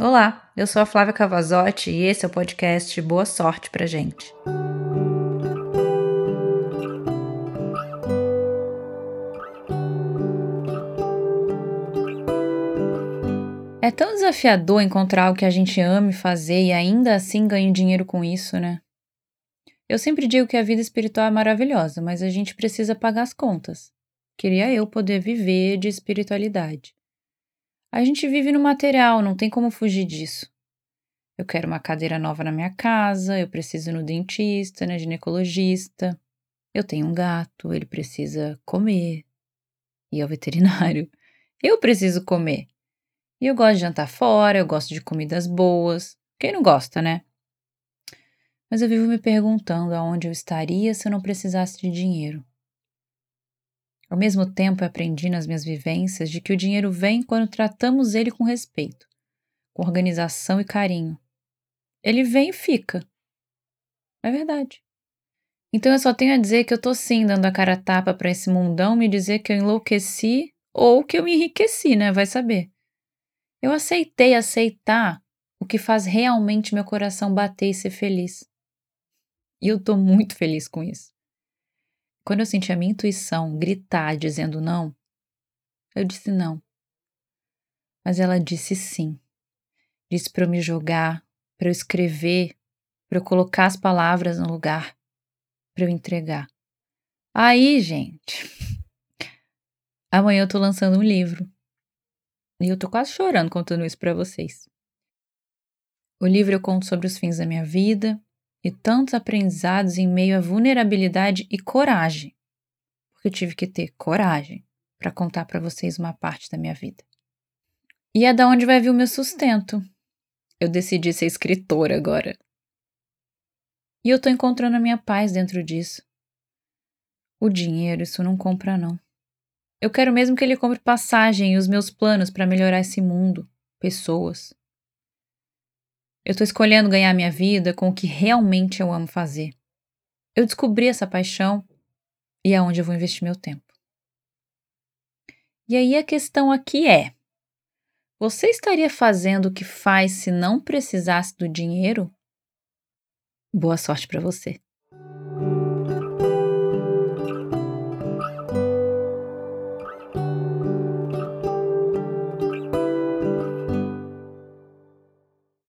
Olá, eu sou a Flávia Cavazotti e esse é o podcast Boa Sorte pra gente. É tão desafiador encontrar o que a gente ame fazer e ainda assim ganhar dinheiro com isso, né? Eu sempre digo que a vida espiritual é maravilhosa, mas a gente precisa pagar as contas. Queria eu poder viver de espiritualidade. A gente vive no material, não tem como fugir disso. Eu quero uma cadeira nova na minha casa, eu preciso ir no dentista, na ginecologista. Eu tenho um gato, ele precisa comer. E ao veterinário. Eu preciso comer. E eu gosto de jantar fora, eu gosto de comidas boas. Quem não gosta, né? Mas eu vivo me perguntando aonde eu estaria se eu não precisasse de dinheiro. Ao mesmo tempo, aprendi nas minhas vivências de que o dinheiro vem quando tratamos ele com respeito, com organização e carinho. Ele vem e fica. É verdade. Então eu só tenho a dizer que eu tô sim dando a cara a tapa para esse mundão me dizer que eu enlouqueci ou que eu me enriqueci, né? Vai saber. Eu aceitei aceitar o que faz realmente meu coração bater e ser feliz. E eu tô muito feliz com isso. Quando eu senti a minha intuição gritar dizendo não, eu disse não. Mas ela disse sim. Disse para eu me jogar, para eu escrever, para eu colocar as palavras no lugar, para eu entregar. Aí, gente, amanhã eu tô lançando um livro. E eu tô quase chorando contando isso para vocês. O livro eu conto sobre os fins da minha vida, e tantos aprendizados em meio à vulnerabilidade e coragem, porque eu tive que ter coragem para contar para vocês uma parte da minha vida. E é da onde vai vir o meu sustento. Eu decidi ser escritora agora. E eu tô encontrando a minha paz dentro disso. O dinheiro, isso não compra, não. Eu quero mesmo que ele compre passagem e os meus planos para melhorar esse mundo, pessoas, eu estou escolhendo ganhar minha vida com o que realmente eu amo fazer. Eu descobri essa paixão e é onde eu vou investir meu tempo. E aí a questão aqui é: você estaria fazendo o que faz se não precisasse do dinheiro? Boa sorte para você.